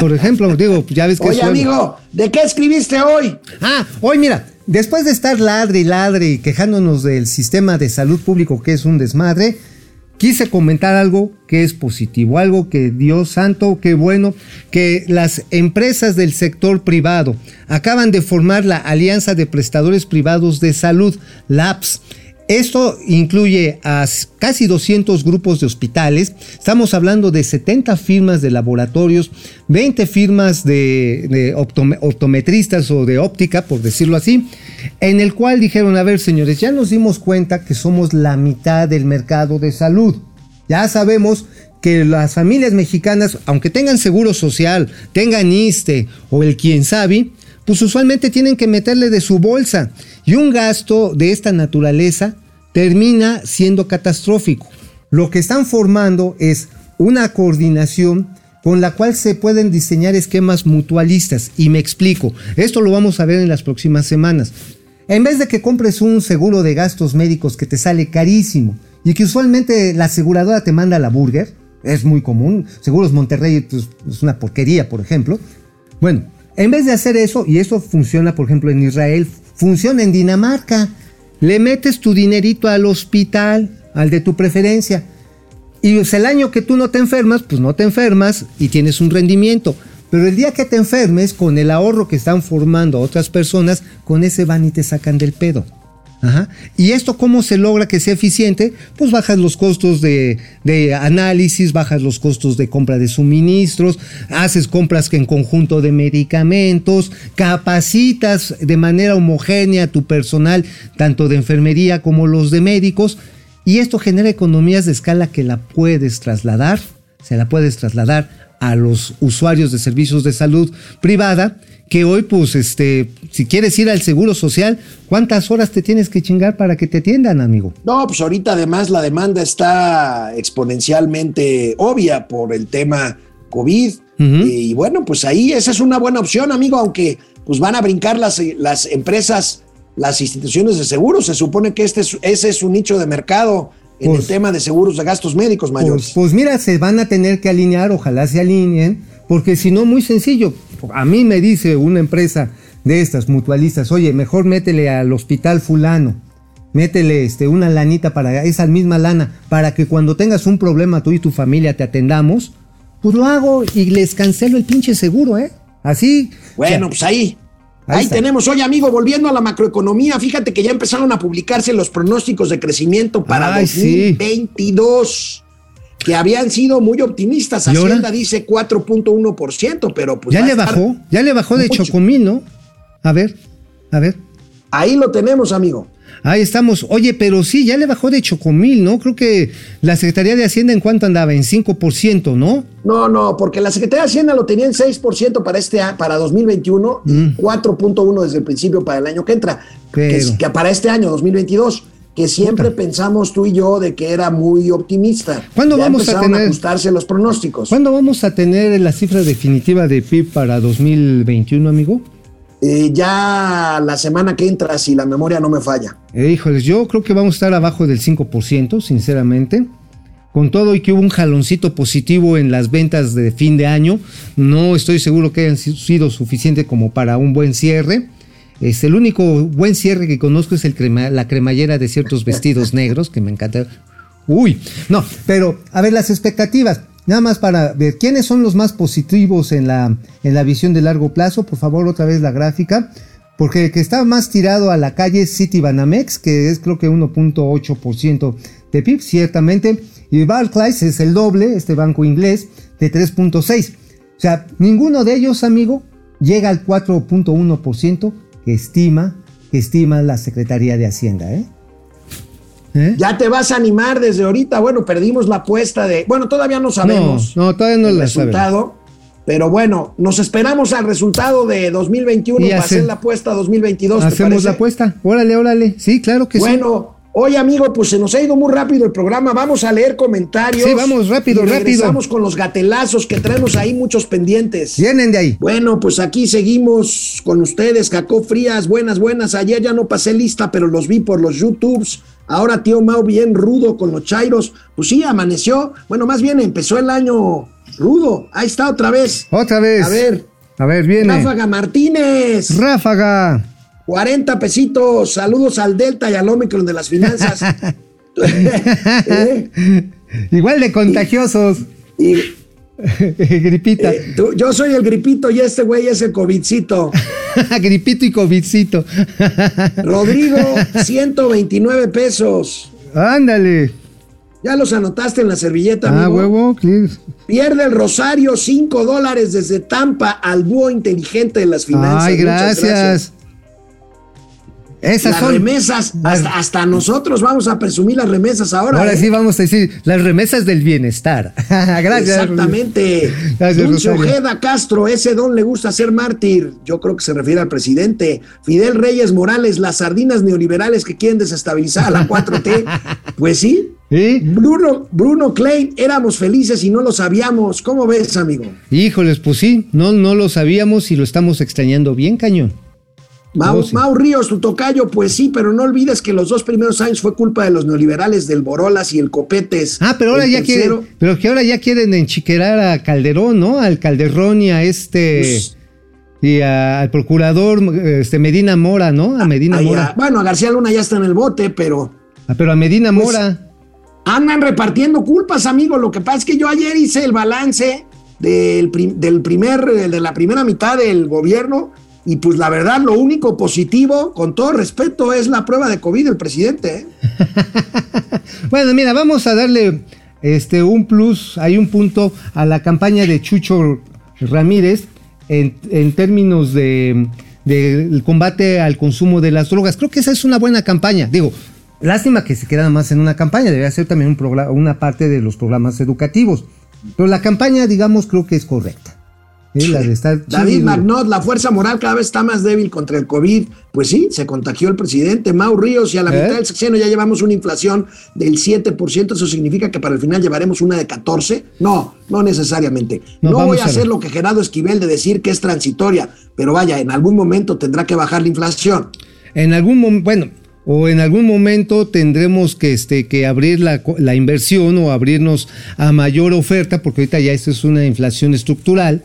Por ejemplo, digo, ya ves que Oye, amigo, ¿de qué escribiste hoy? Ah, hoy mira, después de estar ladre y ladre y quejándonos del sistema de salud público que es un desmadre, quise comentar algo que es positivo, algo que Dios santo, qué bueno, que las empresas del sector privado acaban de formar la Alianza de Prestadores Privados de Salud, LAPS. Esto incluye a casi 200 grupos de hospitales, estamos hablando de 70 firmas de laboratorios, 20 firmas de, de optome- optometristas o de óptica, por decirlo así, en el cual dijeron, a ver señores, ya nos dimos cuenta que somos la mitad del mercado de salud. Ya sabemos que las familias mexicanas, aunque tengan seguro social, tengan ISTE o el quien sabe, pues usualmente tienen que meterle de su bolsa. Y un gasto de esta naturaleza termina siendo catastrófico. Lo que están formando es una coordinación con la cual se pueden diseñar esquemas mutualistas. Y me explico. Esto lo vamos a ver en las próximas semanas. En vez de que compres un seguro de gastos médicos que te sale carísimo y que usualmente la aseguradora te manda la burger, es muy común. Seguros Monterrey pues, es una porquería, por ejemplo. Bueno, en vez de hacer eso, y eso funciona, por ejemplo, en Israel, funciona en Dinamarca. Le metes tu dinerito al hospital, al de tu preferencia. Y pues, el año que tú no te enfermas, pues no te enfermas y tienes un rendimiento. Pero el día que te enfermes, con el ahorro que están formando otras personas, con ese van y te sacan del pedo. ¿Y esto cómo se logra que sea eficiente? Pues bajas los costos de, de análisis, bajas los costos de compra de suministros, haces compras en conjunto de medicamentos, capacitas de manera homogénea tu personal, tanto de enfermería como los de médicos, y esto genera economías de escala que la puedes trasladar, se la puedes trasladar a los usuarios de servicios de salud privada, que hoy, pues, este, si quieres ir al seguro social, ¿cuántas horas te tienes que chingar para que te atiendan, amigo? No, pues ahorita además la demanda está exponencialmente obvia por el tema COVID. Y bueno, pues ahí esa es una buena opción, amigo, aunque pues van a brincar las, las empresas, las instituciones de seguros. Se supone que este es, ese es un nicho de mercado en Pues- el tema de seguros de gastos médicos mayores. Pues, pues mira, se van a tener que alinear, ojalá se alineen, porque si no, muy sencillo. A mí me dice una empresa de estas mutualistas, oye, mejor métele al hospital fulano, métele este, una lanita para esa misma lana, para que cuando tengas un problema tú y tu familia te atendamos, pues lo hago y les cancelo el pinche seguro, ¿eh? Así. Bueno, o sea, pues ahí. Ahí tenemos, oye amigo, volviendo a la macroeconomía, fíjate que ya empezaron a publicarse los pronósticos de crecimiento para Ay, sí. 2022, que habían sido muy optimistas. ¿Y? Hacienda dice 4.1%, pero pues ya le bajó, ya le bajó de mucho. chocomil, ¿no? A ver, a ver. Ahí lo tenemos, amigo. Ahí estamos. Oye, pero sí, ya le bajó de chocomil, ¿no? Creo que la Secretaría de Hacienda en cuánto andaba, en 5%, ¿no? No, no, porque la Secretaría de Hacienda lo tenía en 6% para este para 2021 y Mm. 4.1 desde el principio para el año que entra, que, es- que para este año 2022, que siempre pensamos tú y yo de que era muy optimista. ¿Cuándo Ya vamos a tener- ajustarse los pronósticos. ¿Cuándo vamos a tener la cifra definitiva de PIB para 2021, amigo? Eh, ya la semana que entra, si la memoria no me falla. Eh, híjoles, yo creo que vamos a estar abajo del 5%, sinceramente. Con todo y que hubo un jaloncito positivo en las ventas de fin de año, no estoy seguro que hayan si- sido suficiente como para un buen cierre. Este, el único buen cierre que conozco es el crema- la cremallera de ciertos vestidos negros, que me encanta. Uy, no, pero a ver las expectativas. Nada más para ver quiénes son los más positivos en la, en la visión de largo plazo. Por favor, otra vez la gráfica. Porque el que está más tirado a la calle es Citibanamex, que es creo que 1.8% de PIB, ciertamente. Y Barclays es el doble, este banco inglés, de 3.6%. O sea, ninguno de ellos, amigo, llega al 4.1% que estima, que estima la Secretaría de Hacienda. ¿eh? ¿Eh? Ya te vas a animar desde ahorita. Bueno, perdimos la apuesta de. Bueno, todavía no sabemos No, no, todavía no el la sabemos. resultado. Pero bueno, nos esperamos al resultado de 2021 Y para hace- hacer la apuesta 2022. ¿te Hacemos la apuesta. Órale, órale. Sí, claro que sí. Bueno, hoy amigo, pues se nos ha ido muy rápido el programa. Vamos a leer comentarios. Sí, vamos, rápido, y rápido. con los gatelazos que traemos ahí muchos pendientes. Vienen de ahí. Bueno, pues aquí seguimos con ustedes, Jacob Frías, buenas, buenas. Ayer ya no pasé lista, pero los vi por los YouTubes. Ahora tío Mau bien rudo con los Chairos. Pues sí, amaneció. Bueno, más bien empezó el año rudo. Ahí está otra vez. Otra vez. A ver, A ver, viene. Ráfaga Martínez. Ráfaga. 40 pesitos. Saludos al Delta y al Omicron de las finanzas. ¿Eh? Igual de contagiosos. Y, Gripita. eh, tú- yo soy el gripito y este güey es el covidcito. Gripito y covidcito. Rodrigo, 129 pesos. Ándale. Ya los anotaste en la servilleta, Ah, amigo. huevo. Pierde el Rosario 5 dólares desde Tampa al dúo inteligente de las finanzas. Ay, Muchas gracias. Esas Las son. remesas, hasta, hasta nosotros vamos a presumir las remesas ahora. Ahora ¿eh? sí vamos a decir las remesas del bienestar. gracias. Exactamente. Gracias, Dulce. Ojeda Castro, ese don le gusta ser mártir. Yo creo que se refiere al presidente. Fidel Reyes Morales, las sardinas neoliberales que quieren desestabilizar a la 4T. Pues sí. ¿Sí? Bruno, Bruno Klein, éramos felices y no lo sabíamos. ¿Cómo ves, amigo? Híjoles, pues sí, no, no lo sabíamos y lo estamos extrañando bien, cañón. Mau, sí. Mau Ríos, tu tocayo, pues sí, pero no olvides que los dos primeros años fue culpa de los neoliberales del Borolas y el Copetes. Ah, pero ahora ya tercero, quieren, pero que ahora ya quieren enchiquerar a Calderón, ¿no? Al Calderón y a este Pues- y a- al procurador este Medina Mora, ¿no? A Medina Mora. bueno, a García Luna ya está en el bote, pero Ah, pero a Medina Pues- Mora. andan repartiendo culpas, amigo. Lo que pasa es que yo ayer hice el balance del, prim- del primer, de la primera mitad del gobierno y pues la verdad lo único positivo, con todo respeto, es la prueba de COVID del presidente. ¿eh? Bueno, mira, vamos a darle este un plus, hay un punto a la campaña de Chucho Ramírez en, en términos de del combate al consumo de las drogas. Creo que esa es una buena campaña. Digo, lástima que se queda más en una campaña, debería ser también un una parte de los programas educativos. Pero la campaña, digamos, creo que es correcta. ¿Eh? La de estar David. Magnot, la fuerza moral cada vez está más débil contra el COVID. Pues sí, se contagió el presidente Mau Ríos y a la ¿Eh? mitad del sexenio ya llevamos una inflación del 7%. Eso significa que para el final llevaremos una de 14. No, no necesariamente. No, voy a hacer lo que Gerardo Esquivel de decir que es transitoria, pero vaya, en algún momento tendrá que bajar la inflación. En algún momento, bueno, o en algún momento tendremos que, este, que abrir la, la inversión o abrirnos a mayor oferta, porque ahorita ya esto es una inflación estructural,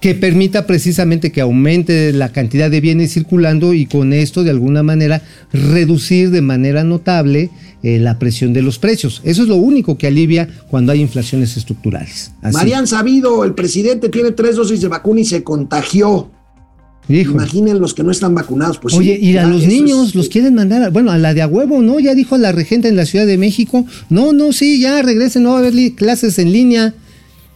que permita precisamente que aumente la cantidad de bienes circulando y con esto de alguna manera reducir de manera notable eh, la presión de los precios. Eso es lo único que alivia cuando hay inflaciones estructurales. Así. Marian Sabido, el presidente tiene tres dosis de vacuna y se contagió. Imaginen los que no están vacunados. Pues Oye, sí, y a los niños es- los quieren mandar, a- bueno, a la de a huevo, ¿no? Ya dijo la regenta en la Ciudad de México, no, no, sí, ya regresen, no va a haber clases en línea.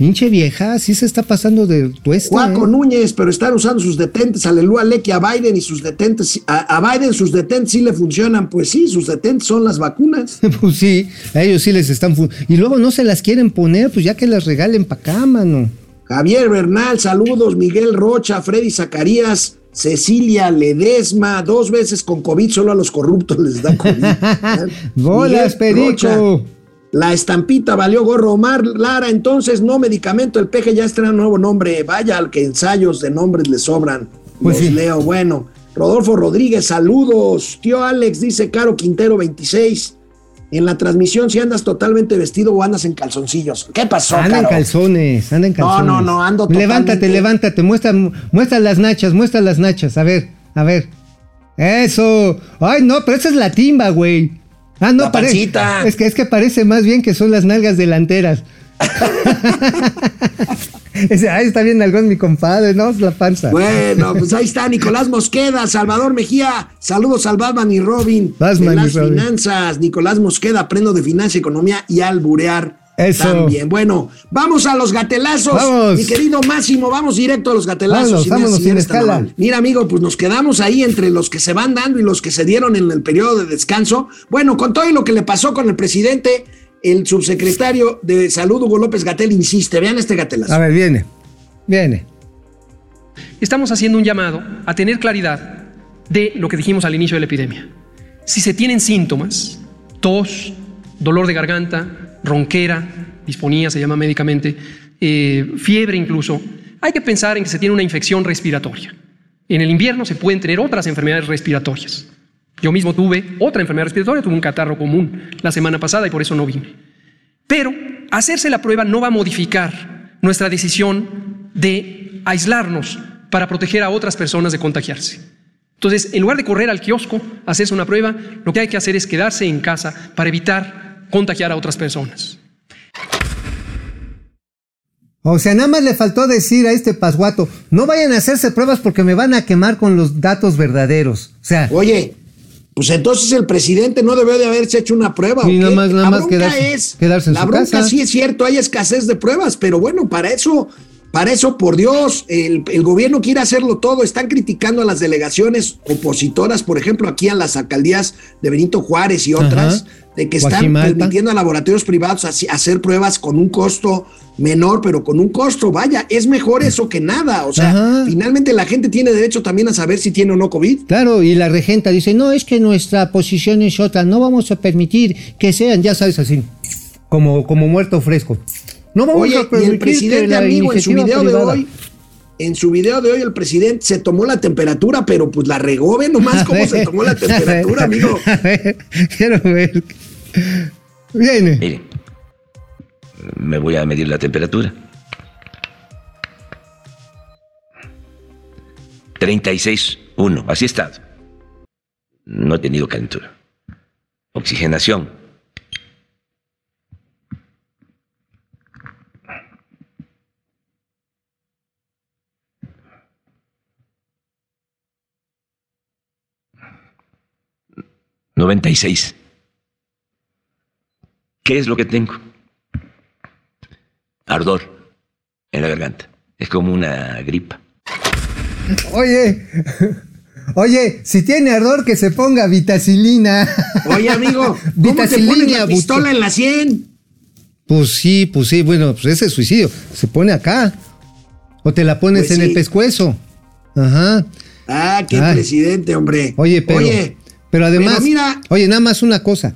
Pinche vieja, sí se está pasando de tueste. Juaco ¿eh? Núñez, pero están usando sus detentes, aleluya, Leque a Biden y sus detentes, a, a Biden sus detentes sí le funcionan, pues sí, sus detentes son las vacunas. pues sí, a ellos sí les están... Y luego no se las quieren poner, pues ya que las regalen para acá, mano. Javier Bernal, saludos. Miguel Rocha, Freddy Zacarías, Cecilia Ledesma, dos veces con COVID, solo a los corruptos les da COVID. Bolas, Rocha, perico. La estampita valió gorro. Omar Lara, entonces no medicamento, el peje ya estrena un nuevo nombre. Vaya al que ensayos de nombres le sobran. Pues Los sí. leo. Bueno, Rodolfo Rodríguez, saludos. Tío Alex dice Caro Quintero 26. En la transmisión, si andas totalmente vestido o andas en calzoncillos. ¿Qué pasó, Anda en calzones, anda en No, calzones. no, no, ando Levántate, totalmente- levántate, muestra, muestra las nachas, muestra las nachas. A ver, a ver. Eso. Ay, no, pero esa es la timba, güey. Ah, no, parece. Es que, es que parece más bien que son las nalgas delanteras. Ay, está bien algón mi compadre, ¿no? Es la panza. Bueno, pues ahí está Nicolás Mosqueda, Salvador Mejía, saludos al Batman y Robin Batman de y las Robin. finanzas, Nicolás Mosqueda, aprendo de finanzas, economía y alburear Eso. también. Bueno, vamos a los gatelazos, Vamos. mi querido Máximo, vamos directo a los gatelazos. Vámonos, vámonos, si eres. Mira, amigo, pues nos quedamos ahí entre los que se van dando y los que se dieron en el periodo de descanso. Bueno, con todo y lo que le pasó con el presidente, el subsecretario de Salud, Hugo López Gatel, insiste. Vean este gatelazo. A ver, viene. Viene. Estamos haciendo un llamado a tener claridad de lo que dijimos al inicio de la epidemia. Si se tienen síntomas, tos, dolor de garganta, ronquera, disfonía se llama médicamente, eh, fiebre incluso, hay que pensar en que se tiene una infección respiratoria. En el invierno se pueden tener otras enfermedades respiratorias. Yo mismo tuve otra enfermedad respiratoria, tuve un catarro común la semana pasada y por eso no vine. Pero hacerse la prueba no va a modificar nuestra decisión de aislarnos para proteger a otras personas de contagiarse. Entonces, en lugar de correr al kiosco, hacerse una prueba, lo que hay que hacer es quedarse en casa para evitar contagiar a otras personas. O sea, nada más le faltó decir a este pasguato, no vayan a hacerse pruebas porque me van a quemar con los datos verdaderos. O sea, Oye, pues entonces el presidente no debió de haberse hecho una prueba. ¿o Sí, nada más- nada la más bronca quedarse- es, quedarse en la su bronca casa. sí es cierto, hay escasez de pruebas, pero bueno, para eso, para eso, por Dios, el, el gobierno quiere hacerlo todo. Están criticando a las delegaciones opositoras, por ejemplo, aquí a las alcaldías de Benito Juárez y otras, Ajá. De que están permitiendo a laboratorios privados así- hacer pruebas con un costo menor, pero con un costo, vaya, es mejor eso que nada. O sea, Ajá. finalmente la gente tiene derecho también a saber si tiene o no COVID. claro, y la regenta dice, no, es que nuestra posición es otra, no vamos a permitir que sean, ya sabes, así, como, como muerto fresco. No vamos Oye, a y permitir el presidente, que amigo, en su video de hoy, en su video de hoy, el presidente se tomó la temperatura, pero pues la regó, ve nomás cómo se tomó la temperatura, amigo. A ver, quiero ver. Viene. Mire, me voy a medir la temperatura. 36.1, así estado. No he tenido calentura. Oxigenación. ...96... ¿Qué es lo que tengo? Ardor en la garganta. Es como una gripa. Oye, oye, si tiene ardor que se ponga vitacilina. Oye, amigo, ¿cómo te pones la pistola en la 100? Pues sí, pues sí, bueno, pues ese es suicidio. Se pone acá. O te la pones Pues en sí. el pescuezo. Ajá. Ah, qué Ay. presidente, hombre. Oye, pero, Oye, pero además, pero mira, oye, nada más una cosa.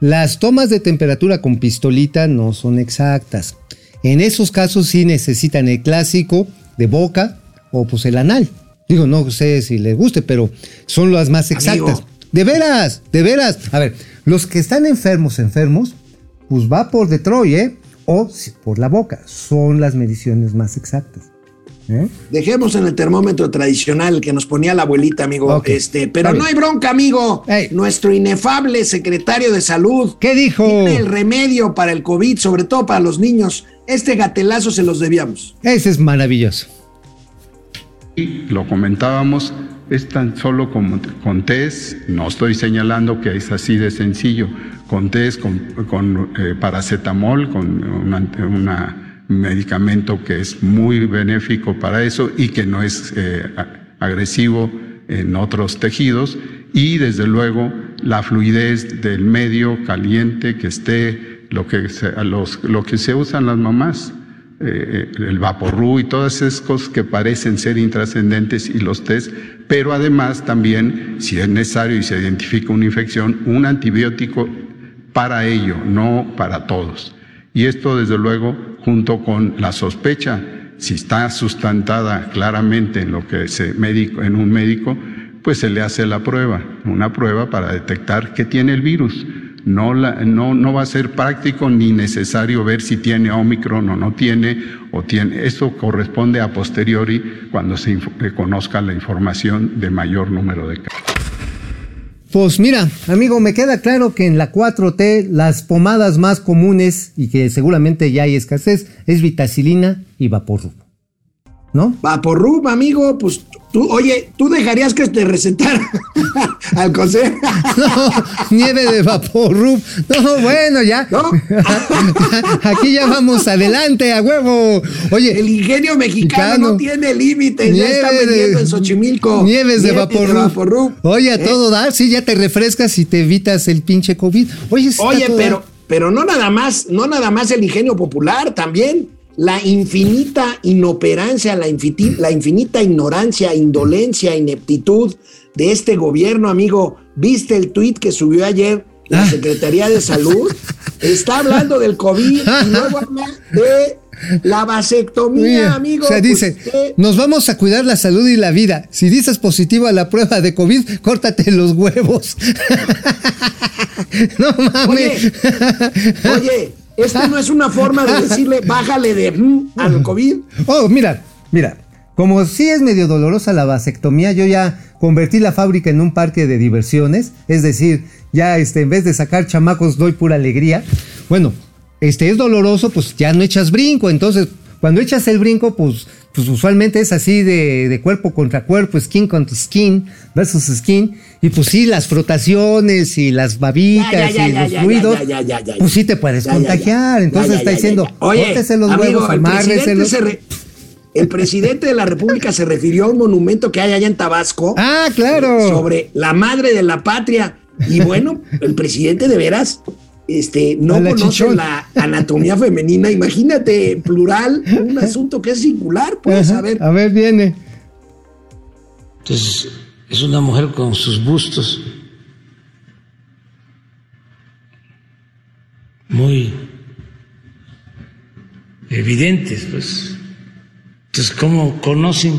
Las tomas de temperatura con pistolita no son exactas. En esos casos sí necesitan el clásico de boca o pues el anal. Digo, no sé si les guste, pero son las más exactas. Amigo. De veras, de veras. A ver, los que están enfermos, enfermos, pues va por Detroit, ¿eh? O por la boca. Son las mediciones más exactas. ¿Eh? dejemos en el termómetro tradicional que nos ponía la abuelita, amigo. Este, pero no hay bronca, amigo. Nuestro inefable secretario de salud ¿Qué dijo? tiene el remedio para el COVID, sobre todo para los niños. Este gatelazo se los debíamos. Ese es maravilloso. Y lo comentábamos, es tan solo como con test, no estoy señalando que es así de sencillo, con test, con, con, eh, paracetamol, con un medicamento que es muy benéfico para eso y que no es eh, agresivo en otros tejidos y desde luego la fluidez del medio caliente que esté lo que se, los, lo que se usan las mamás eh, el vaporru y todas esas cosas que parecen ser intrascendentes y los test, pero además también, si es necesario y se identifica una infección, un antibiótico para ello, no para todos. Y esto, desde luego, junto con la sospecha, si está sustentada claramente en lo que se médico, en un médico, pues se le hace la prueba, una prueba para detectar que tiene el virus. No, la, no, no va a ser práctico ni necesario ver si tiene Omicron o no tiene, o tiene. Esto corresponde a posteriori cuando se inf- conozca la información de mayor número de casos. Pues mira, amigo, me queda claro que en la 4T las pomadas más comunes y que seguramente ya hay escasez es vitacilina y vaporrub. ¿No? Vaporrub, amigo, pues tú, oye, ¿tú dejarías que te recetara al consejo? No, nieve de vaporrub. No, bueno, ya. ¿No? Aquí ya vamos adelante, a huevo. Oye, El ingenio mexicano no tiene límites, ya está Nieve de- vendiendo en Xochimilco. Nieves de vaporrub. Oye, a ¿Eh? todo dar, sí, ya te refrescas y te evitas el pinche COVID. Oye, Oye, pero, dar. pero no nada más, no nada más el ingenio popular, también la infinita inoperancia, la, infinita ignorancia, indolencia, ineptitud de este gobierno, amigo. ¿Viste el tuit que subió ayer la Ah. Secretaría de Salud? Está hablando del COVID y luego habla de la vasectomía, amigo. o sea, Pues, dice, nos vamos a cuidar la salud y la vida. Si dices positivo a la prueba de COVID, córtate los huevos. no mames. Oye, oye, esta no es una forma de decirle bájale de mm, al COVID. Oh, mira, mira. Como sí es medio dolorosa la vasectomía, yo ya convertí la fábrica en un parque de diversiones. Es decir, ya este, en vez de sacar chamacos, doy pura alegría. Bueno, este es doloroso, pues ya no echas brinco. Entonces, cuando echas el brinco, pues, pues usualmente es así de, de cuerpo contra cuerpo, skin contra skin, versus skin. Y pues sí, las frotaciones y las babitas Ya, ya, y los ya. pues sí te puedes contagiar. Entonces está diciendo. Oye, córtese los amigo, huevos, amárreselos. el presidente de la República se refirió a un monumento que hay allá en Tabasco. Ah, claro. Sobre la madre de la patria. Y bueno, el presidente de veras este, no la conoce chichón. la anatomía femenina. Imagínate, en plural, un asunto que es singular, pues, Ajá, a ver. A ver, viene. Entonces, es una mujer con sus bustos muy evidentes, pues. Entonces, ¿cómo conocen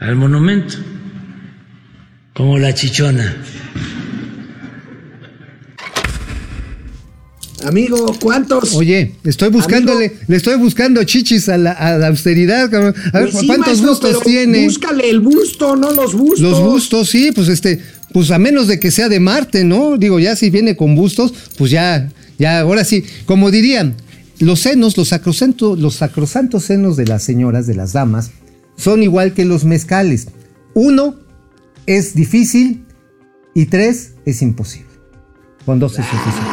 al monumento? Como la chichona. Amigo, ¿cuántos? Oye, estoy buscándole, Amigo. le estoy buscando chichis a la, a la austeridad, cabrón. A ver, Pues sí, ¿cuántos maestro, bustos tiene? Búscale el busto, no los bustos. Los bustos, sí, pues este, pues a menos de que sea de Marte, ¿no? Digo, ya si viene con bustos, pues ya, ya, ahora sí, como dirían, los senos, los sacrosantos, los sacrosantos senos de las señoras, de las damas, son igual que los mezcales. Uno es difícil y tres es imposible. Con dos es suficiente.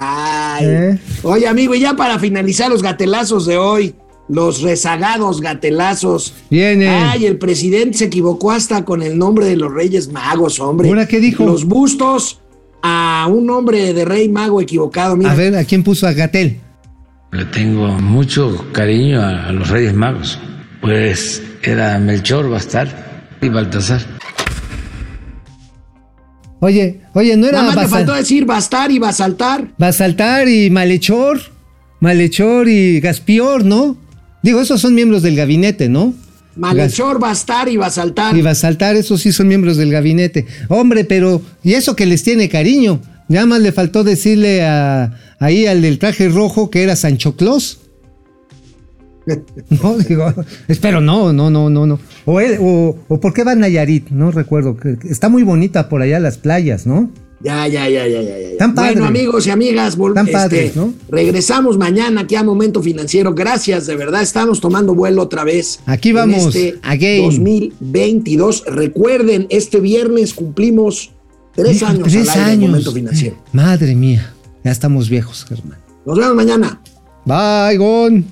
Ay. ¿Eh? Oye, amigo, y ya para finalizar los gatelazos de hoy, los rezagados gatelazos. Viene. Ay, el presidente se equivocó hasta con el nombre de los Reyes Magos, hombre. ¿Ahora qué dijo? Los bustos a un nombre de rey mago equivocado. Mira, A ver, ¿a quién puso a Gatel? Le tengo mucho cariño a, a los Reyes Magos. Pues era Melchor, Bastar y Baltasar. Oye, oye, no era nada más le faltó decir bastar y basaltar. Basaltar y Malhechor, Malhechor y Gaspior, ¿no? Digo, esos son miembros del gabinete, ¿no? Malhechor, bastar y basaltar. Y Basaltar, esos sí son miembros del gabinete. Hombre, pero, ¿y eso que les tiene cariño? Nada más le faltó decirle a, ahí al del traje rojo que era Sancho Claus. No, digo, espero no, no, no, no, no. O, él- o, o por qué va a Nayarit, no recuerdo. Está muy bonita por allá las playas, ¿no? Ya, ya, ya, ya, ya. ya. Tan padre. Bueno, amigos y amigas, Tan este, padres, ¿no? regresamos mañana aquí a Momento Financiero. Gracias, de verdad, estamos tomando vuelo otra vez. Aquí en vamos, Este again. 2022. Recuerden, este viernes cumplimos tres años tres al aire en años. Momento Financiero. Madre mía, ya estamos viejos, Germán. Nos vemos mañana. Bye, Gon.